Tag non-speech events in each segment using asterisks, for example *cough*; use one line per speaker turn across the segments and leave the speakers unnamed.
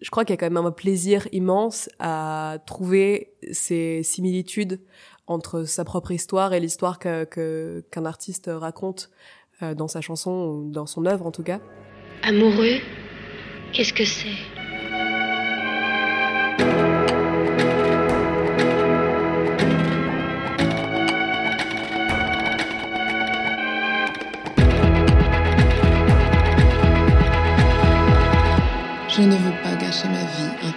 je crois qu'il y a quand même un plaisir immense à trouver ces similitudes entre sa propre histoire et l'histoire que qu'un artiste raconte euh, dans sa chanson ou dans son œuvre en tout cas.
Amoureux, qu'est-ce que c'est?
Je ne veux pas ma vie.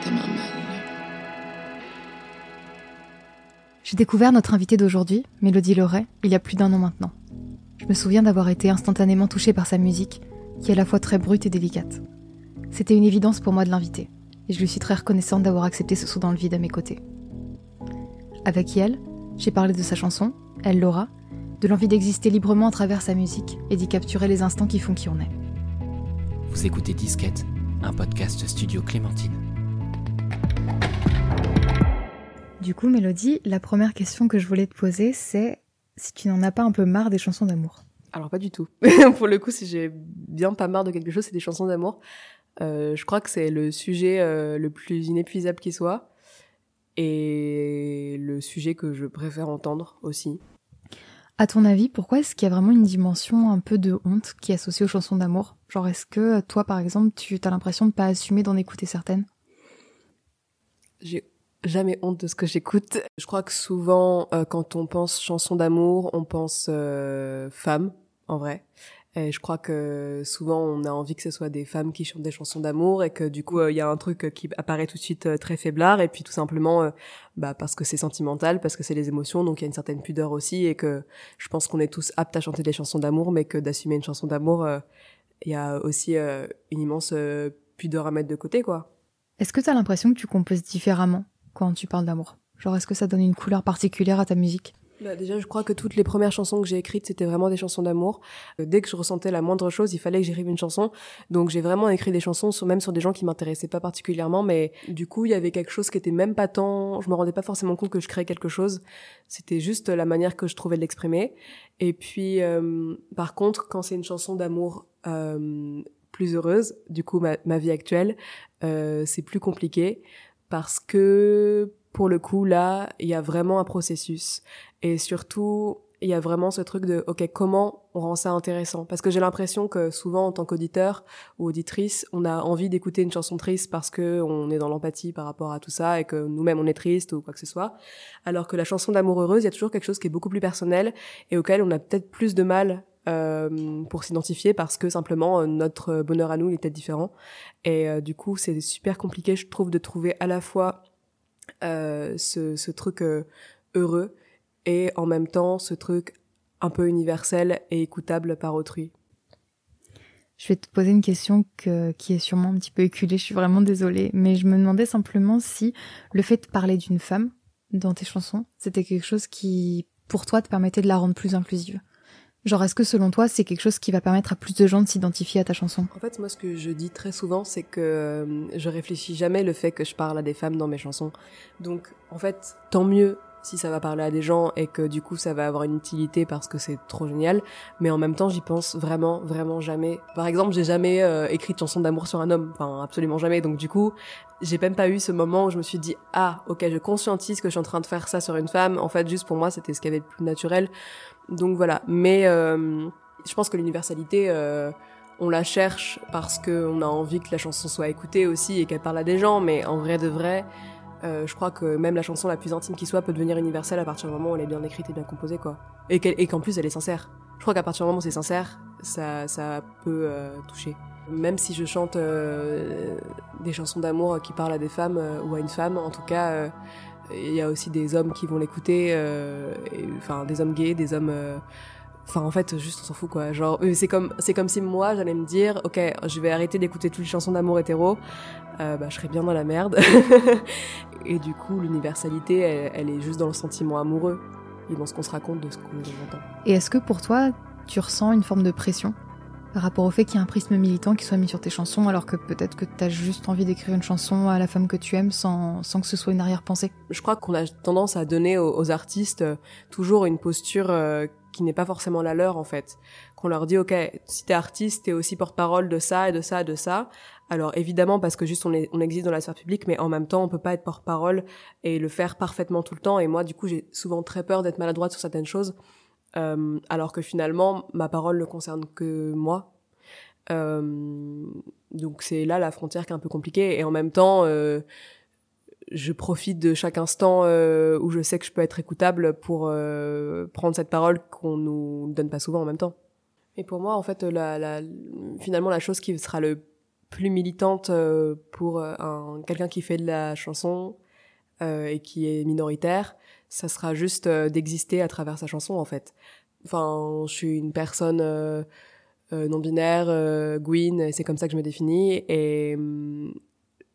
J'ai découvert notre invitée d'aujourd'hui, Mélodie Loret, il y a plus d'un an maintenant. Je me souviens d'avoir été instantanément touchée par sa musique, qui est à la fois très brute et délicate. C'était une évidence pour moi de l'inviter, et je lui suis très reconnaissante d'avoir accepté ce saut dans le vide à mes côtés. Avec elle, j'ai parlé de sa chanson, Elle Laura, de l'envie d'exister librement à travers sa musique et d'y capturer les instants qui font qui on est.
Vous écoutez Disquette, un podcast Studio Clémentine.
Du coup, Mélodie, la première question que je voulais te poser, c'est si tu n'en as pas un peu marre des chansons d'amour.
Alors pas du tout. *laughs* Pour le coup, si j'ai bien pas marre de quelque chose, c'est des chansons d'amour. Euh, je crois que c'est le sujet euh, le plus inépuisable qui soit et le sujet que je préfère entendre aussi.
À ton avis, pourquoi est-ce qu'il y a vraiment une dimension un peu de honte qui est associée aux chansons d'amour? Genre, est-ce que toi, par exemple, tu as l'impression de pas assumer d'en écouter certaines?
J'ai jamais honte de ce que j'écoute. Je crois que souvent, euh, quand on pense chansons d'amour, on pense euh, femme, en vrai. Et je crois que souvent on a envie que ce soit des femmes qui chantent des chansons d'amour et que du coup euh, il y a un truc qui apparaît tout de suite euh, très faiblard et puis tout simplement euh, bah parce que c'est sentimental, parce que c'est les émotions donc il y a une certaine pudeur aussi et que je pense qu'on est tous aptes à chanter des chansons d'amour mais que d'assumer une chanson d'amour il y a aussi une immense pudeur à mettre de côté quoi.
Est-ce que tu as l'impression que tu composes différemment quand tu parles d'amour? Genre est-ce que ça donne une couleur particulière à ta musique?
Bah déjà, je crois que toutes les premières chansons que j'ai écrites, c'était vraiment des chansons d'amour. Euh, dès que je ressentais la moindre chose, il fallait que j'écrive une chanson. Donc j'ai vraiment écrit des chansons, sur, même sur des gens qui m'intéressaient pas particulièrement, mais du coup, il y avait quelque chose qui était même pas tant. Je me rendais pas forcément compte que je créais quelque chose. C'était juste la manière que je trouvais de l'exprimer. Et puis, euh, par contre, quand c'est une chanson d'amour euh, plus heureuse, du coup, ma, ma vie actuelle, euh, c'est plus compliqué parce que pour le coup, là, il y a vraiment un processus. Et surtout, il y a vraiment ce truc de, OK, comment on rend ça intéressant? Parce que j'ai l'impression que souvent, en tant qu'auditeur ou auditrice, on a envie d'écouter une chanson triste parce que on est dans l'empathie par rapport à tout ça et que nous-mêmes, on est triste ou quoi que ce soit. Alors que la chanson d'amour heureuse, il y a toujours quelque chose qui est beaucoup plus personnel et auquel on a peut-être plus de mal euh, pour s'identifier parce que simplement euh, notre bonheur à nous il peut-être différent. Et euh, du coup, c'est super compliqué, je trouve, de trouver à la fois euh, ce, ce, truc heureux et en même temps ce truc un peu universel et écoutable par autrui.
Je vais te poser une question que, qui est sûrement un petit peu éculée, je suis vraiment désolée, mais je me demandais simplement si le fait de parler d'une femme dans tes chansons, c'était quelque chose qui, pour toi, te permettait de la rendre plus inclusive. Genre, est-ce que selon toi, c'est quelque chose qui va permettre à plus de gens de s'identifier à ta chanson?
En fait, moi, ce que je dis très souvent, c'est que euh, je réfléchis jamais le fait que je parle à des femmes dans mes chansons. Donc, en fait, tant mieux si ça va parler à des gens et que du coup ça va avoir une utilité parce que c'est trop génial. Mais en même temps j'y pense vraiment vraiment jamais. Par exemple j'ai jamais euh, écrit de chanson d'amour sur un homme. Enfin absolument jamais. Donc du coup j'ai même pas eu ce moment où je me suis dit ah ok je conscientise que je suis en train de faire ça sur une femme en fait juste pour moi c'était ce qui avait de plus naturel donc voilà mais euh, je pense que l'universalité euh, on la cherche parce qu'on a envie que la chanson soit écoutée aussi et qu'elle parle à des gens mais en vrai de vrai euh, je crois que même la chanson la plus intime qui soit peut devenir universelle à partir du moment où elle est bien écrite et bien composée, quoi. Et qu'en plus elle est sincère. Je crois qu'à partir du moment où c'est sincère, ça, ça peut euh, toucher. Même si je chante euh, des chansons d'amour qui parlent à des femmes euh, ou à une femme, en tout cas, il y a aussi des hommes qui vont l'écouter, enfin des hommes gays, des hommes Enfin, en fait, juste on s'en fout quoi. Genre, c'est comme, c'est comme si moi j'allais me dire, ok, je vais arrêter d'écouter toutes les chansons d'amour hétéro, euh, bah je serais bien dans la merde. *laughs* et du coup, l'universalité, elle, elle, est juste dans le sentiment amoureux et dans ce qu'on se raconte de ce qu'on entend.
Et est-ce que pour toi, tu ressens une forme de pression? Par rapport au fait qu'il y ait un prisme militant qui soit mis sur tes chansons, alors que peut-être que tu as juste envie d'écrire une chanson à la femme que tu aimes sans, sans que ce soit une arrière-pensée
Je crois qu'on a tendance à donner aux, aux artistes euh, toujours une posture euh, qui n'est pas forcément la leur en fait. Qu'on leur dit ok, si t'es artiste, t'es aussi porte-parole de ça et de ça et de ça, Alors évidemment parce que juste on, est, on existe dans la sphère publique, mais en même temps on peut pas être porte-parole et le faire parfaitement tout le temps. Et moi du coup j'ai souvent très peur d'être maladroite sur certaines choses, euh, alors que finalement ma parole ne concerne que moi. Euh, donc c'est là la frontière qui est un peu compliquée. Et en même temps, euh, je profite de chaque instant euh, où je sais que je peux être écoutable pour euh, prendre cette parole qu'on nous donne pas souvent en même temps. Et pour moi, en fait, la, la, finalement, la chose qui sera le plus militante euh, pour un, quelqu'un qui fait de la chanson et qui est minoritaire, ça sera juste d'exister à travers sa chanson, en fait. Enfin, je suis une personne euh, Gwyn, et c'est comme ça que je me définis. Et hum,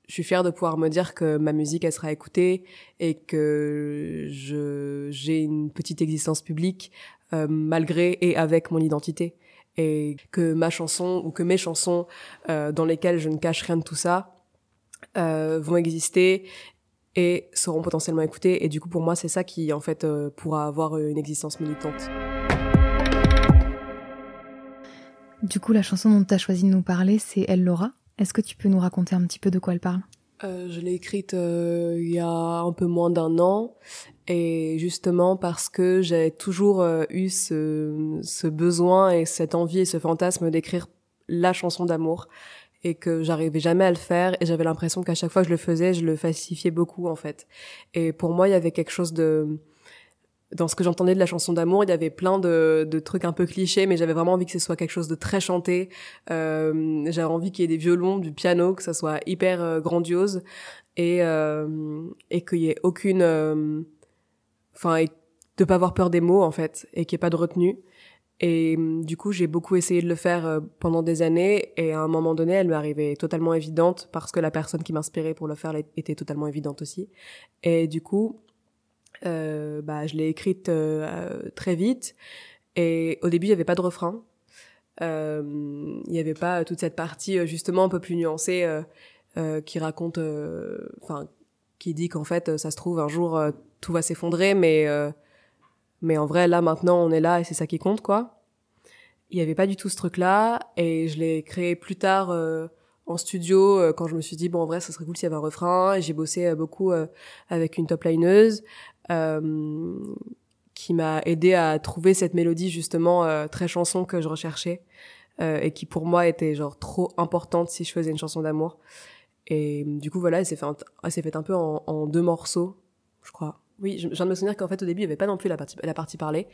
je suis fière de pouvoir me dire que ma musique, elle sera écoutée et que j'ai une petite existence publique euh, malgré et avec mon identité et que ma chanson ou que mes chansons euh, dans lesquelles je ne cache rien de tout ça euh, vont exister et seront potentiellement écoutées et du coup pour moi c'est ça qui en fait euh, pourra avoir une existence militante.
Du coup la chanson dont tu as choisi de nous parler c'est Elle Laura. Est-ce que tu peux nous raconter un petit peu de quoi elle parle?
Euh, je l'ai écrite euh, il y a un peu moins d'un an et justement parce que j'ai toujours euh, eu ce, ce, besoin et cette envie et ce fantasme d'écrire la chanson d'amour et que j'arrivais jamais à le faire et j'avais l'impression qu'à chaque fois que je le faisais, je le falsifiais beaucoup en fait. Et pour moi, il y avait quelque chose de dans ce que j'entendais de la chanson d'amour, il y avait plein de, de trucs un peu clichés, mais j'avais vraiment envie que ce soit quelque chose de très chanté. Euh, j'avais envie qu'il y ait des violons, du piano, que ça soit hyper euh, grandiose et euh, et qu'il y ait aucune, enfin, de pas avoir peur des mots en fait, et qu'il n'y ait pas de retenue. Et du coup, j'ai beaucoup essayé de le faire euh, pendant des années, et à un moment donné, elle m'est arrivée totalement évidente parce que la personne qui m'inspirait pour le faire était totalement évidente aussi. Et du coup, euh, bah, je l'ai écrite euh, très vite. Et au début, il n'y avait pas de refrain. Il n'y avait pas toute cette partie justement un peu plus nuancée qui raconte, enfin, qui dit qu'en fait, ça se trouve un jour tout va s'effondrer, mais mais en vrai, là maintenant, on est là et c'est ça qui compte, quoi. Il n'y avait pas du tout ce truc-là, et je l'ai créé plus tard en studio euh, quand je me suis dit bon en vrai ça serait cool s'il y avait un refrain et j'ai bossé euh, beaucoup euh, avec une top lineuse qui m'a aidé à trouver cette mélodie justement très chanson que je recherchais et qui pour moi était genre trop importante si je faisais une chanson d'amour et du coup voilà elle s'est fait fait un peu en deux morceaux je crois oui, je, viens de me souvenir qu'en fait au début il y avait pas non plus la partie la partie parlée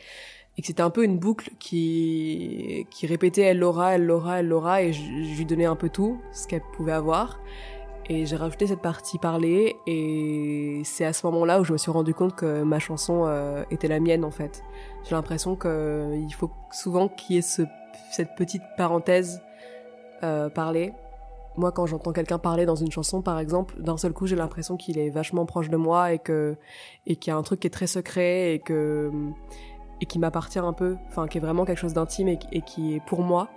et que c'était un peu une boucle qui qui répétait elle l'aura, elle l'aura, elle l'aura et je, lui donnais un peu tout ce qu'elle pouvait avoir et j'ai rajouté cette partie parlée et c'est à ce moment-là où je me suis rendu compte que ma chanson euh, était la mienne en fait. J'ai l'impression que il faut souvent qu'il y ait ce, cette petite parenthèse euh, parlée moi quand j'entends quelqu'un parler dans une chanson par exemple d'un seul coup j'ai l'impression qu'il est vachement proche de moi et que et qu'il y a un truc qui est très secret et que et qui m'appartient un peu enfin qui est vraiment quelque chose d'intime et, qui est pour moi.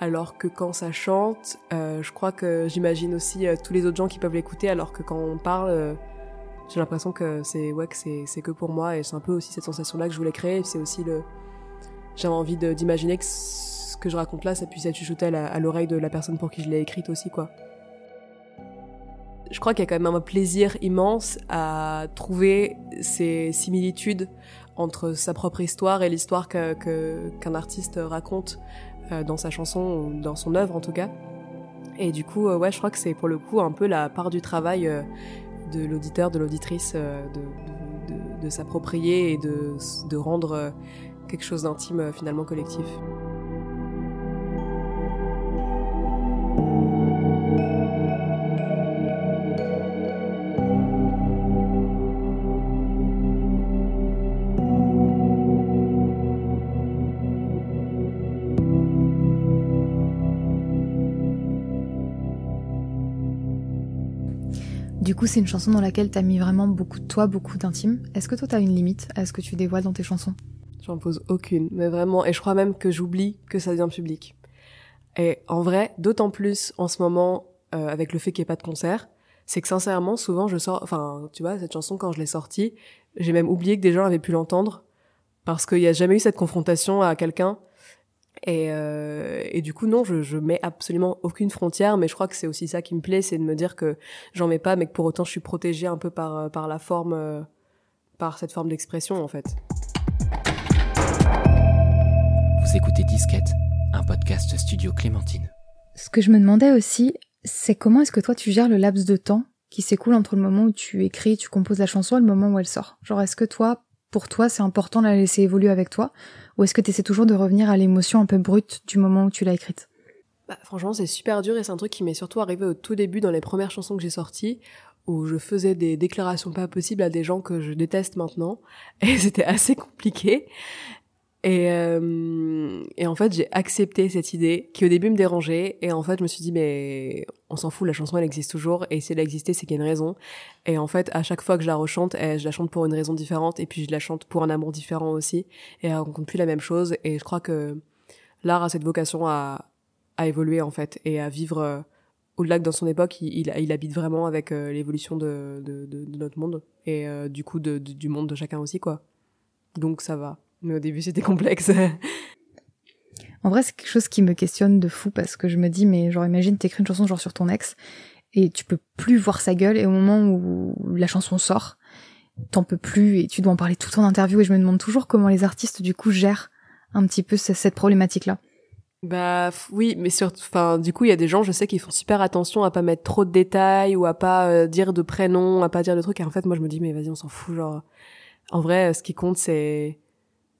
Alors que quand ça chante euh, je crois que j'imagine aussi euh, tous les autres gens qui peuvent l'écouter alors que quand on parle euh, j'ai l'impression que c'est ouais que c'est c'est que pour moi et c'est un peu aussi cette sensation là que je voulais créer. C'est aussi le j'avais envie d'imaginer que que je raconte là, ça puisse être chuchoté à l'oreille de la personne pour qui je l'ai écrite aussi, quoi. Je crois qu'il y a quand même un plaisir immense à trouver ces similitudes entre sa propre histoire et l'histoire qu'un que, qu'un artiste raconte euh, dans sa chanson dans son œuvre en tout cas. Et du coup, euh, ouais, je crois que c'est pour le coup un peu la part du travail euh, de l'auditeur, de l'auditrice, de, de s'approprier et de, de rendre quelque chose d'intime finalement collectif.
Du coup, c'est une chanson dans laquelle t'as mis vraiment beaucoup de toi, beaucoup d'intime. Est-ce que toi, t'as une limite à ce que tu dévoiles dans tes chansons?
J'en pose aucune, mais vraiment, et je crois même que j'oublie que ça devient public. Et en vrai, d'autant plus en ce moment, euh, avec le fait qu'il n'y ait pas de concert, c'est que sincèrement, souvent, je sors, enfin, tu vois, cette chanson, quand je l'ai sortie, j'ai même oublié que des gens avaient pu l'entendre, parce qu'il n'y a jamais eu cette confrontation à quelqu'un. Et, euh, et du coup, non, je, je mets absolument aucune frontière, mais je crois que c'est aussi ça qui me plaît, c'est de me dire que j'en mets pas, mais que pour autant je suis protégée un peu par, par la forme, euh, par cette forme d'expression en fait.
Vous écoutez Disquette, un podcast studio Clémentine.
Ce que je me demandais aussi, c'est comment est-ce que toi tu gères le laps de temps qui s'écoule entre le moment où tu écris, tu composes la chanson et le moment où elle sort? Genre, est-ce que toi, pour toi, c'est important de la laisser évoluer avec toi Ou est-ce que tu essaies toujours de revenir à l'émotion un peu brute du moment où tu l'as écrite?
Bah, Franchement, c'est super dur et c'est un truc qui m'est surtout arrivé au tout début dans les premières chansons que j'ai sorties où je faisais des déclarations pas possibles à des gens que je déteste maintenant *laughs* et c'était assez compliqué. Et, euh, et en fait, j'ai accepté cette idée qui au début me dérangeait. Et en fait, je me suis dit, mais on s'en fout, la chanson, elle existe toujours. Et si elle existait, c'est qu'il y a une raison. Et en fait, à chaque fois que je la rechante, eh, je la chante pour une raison différente. Et puis, je la chante pour un amour différent aussi. Et elle raconte plus la même chose. Et je crois que l'art a cette vocation à, à évoluer, en fait. Et à vivre euh, au-delà que dans son époque, il, il, habite vraiment avec euh, l'évolution de, de, de, notre monde. Et euh, du coup, du monde de chacun aussi, quoi. Donc, ça va. Mais au début, c'était complexe. *laughs*
en vrai, c'est quelque chose qui me questionne de fou parce que je me dis, mais genre, imagine, t'écris une chanson genre sur ton ex et tu peux plus voir sa gueule et au moment où la chanson sort, t'en peux plus et tu dois en parler tout en interview et je me demande toujours comment les artistes du coup gèrent un petit peu cette problématique-là.
Bah oui, mais sur, enfin, du coup, il y a des gens, je sais, qui font super attention à pas mettre trop de détails ou à pas euh, dire de prénoms, à pas dire de trucs. Et en fait, moi, je me dis, mais vas-y, on s'en fout. Genre, en vrai, ce qui compte, c'est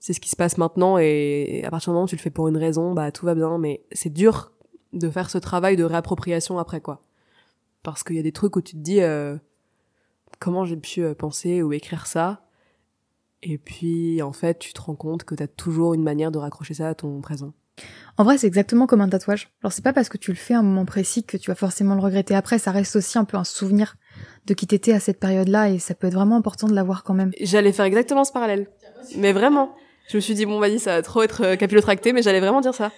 c'est ce qui se passe maintenant et à partir du moment où tu le fais pour une raison, bah tout va bien. Mais c'est dur de faire ce travail de réappropriation après quoi, parce qu'il y a des trucs où tu te dis euh, comment j'ai pu euh, penser ou écrire ça, et puis en fait tu te rends compte que t'as toujours une manière de raccrocher ça à ton présent.
En vrai, c'est exactement comme un tatouage. Alors c'est pas parce que tu le fais à un moment précis que tu vas forcément le regretter après, ça reste aussi un peu un souvenir de qui t'étais à cette période-là et ça peut être vraiment important de l'avoir quand même.
J'allais faire exactement ce parallèle. Mais vraiment. Je me suis dit, bon, vas-y, ça va trop être euh, capillotracté, mais j'allais vraiment dire ça.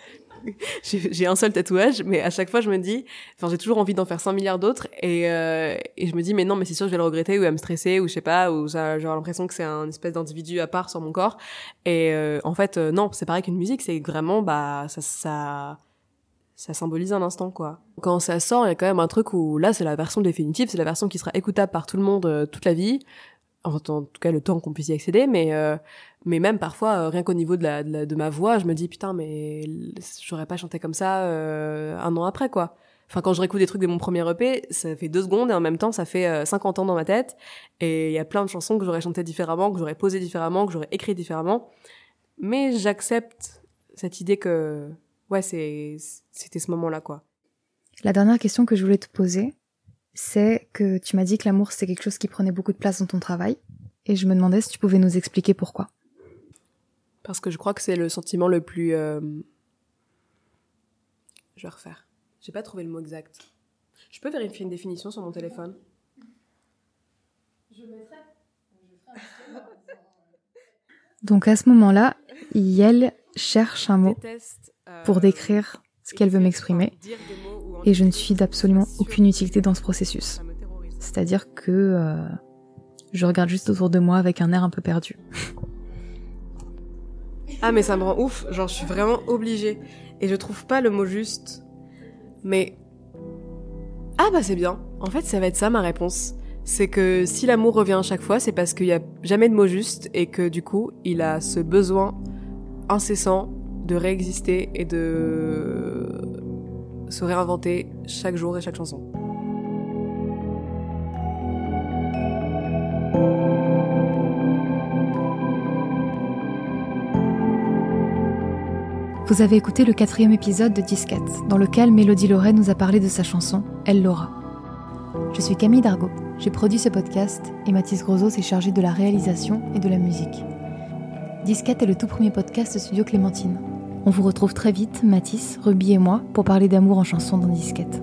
*laughs* j'ai un seul tatouage, mais à chaque fois, je me dis, enfin, j'ai toujours envie d'en faire 100 milliards d'autres, et, euh, et je me dis, mais non, mais c'est sûr, je vais le regretter, ou à me stresser, ou je sais pas, ou j'ai l'impression que c'est un espèce d'individu à part sur mon corps. Et euh, en fait, euh, non, c'est pareil qu'une musique, c'est vraiment, bah, ça, ça, ça symbolise un instant, quoi. Quand ça sort, il y a quand même un truc où, là, c'est la version définitive, c'est la version qui sera écoutable par tout le monde toute la vie, en, tout cas le temps qu'on puisse y accéder, mais mais même parfois euh, rien qu'au niveau de, la, de, ma voix je me dis putain mais j'aurais pas chanté comme ça euh, un an après quoi. Enfin quand je réécoute des trucs de mon premier EP ça fait deux secondes et en même temps ça fait euh, 50 ans dans ma tête. Et il y a plein de chansons que j'aurais chanté différemment que j'aurais posé différemment que j'aurais écrit différemment. Mais j'accepte cette idée que ouais c'est c'était ce moment là quoi.
La dernière question que je voulais te poser c'est que tu m'as dit que l'amour c'est quelque chose qui prenait beaucoup de place dans ton travail et je me demandais si tu pouvais nous expliquer pourquoi
parce que je crois que c'est le sentiment le plus. Euh... Je vais refaire. J'ai pas trouvé le mot exact. Je peux vérifier une définition sur mon téléphone?
Je mettrai. Donc à ce moment-là, Yel cherche un mot pour euh, décrire ce qu'elle veut m'exprimer, et je ne suis d'absolument aucune utilité dans ce processus. C'est-à-dire que euh, je regarde juste autour de moi avec un air un peu perdu.
Ah mais ça me rend ouf, genre je suis vraiment obligée. Et je trouve pas le mot juste. Mais... Ah bah c'est bien. En fait ça va être ça ma réponse. C'est que si l'amour revient à chaque fois, c'est parce qu'il y a jamais de mot juste et que du coup il a ce besoin incessant de réexister et de se réinventer chaque jour et chaque chanson.
Vous avez écouté le quatrième épisode de Disquette, dans lequel Mélodie Loret nous a parlé de sa chanson Elle l'aura. Je suis Camille Dargaud, j'ai produit ce podcast et Mathis Grosot s'est chargé de la réalisation et de la musique. Disquette est le tout premier podcast Studio Clémentine. On vous retrouve très vite, Mathis, Ruby et moi, pour parler d'amour en chanson dans Disquette.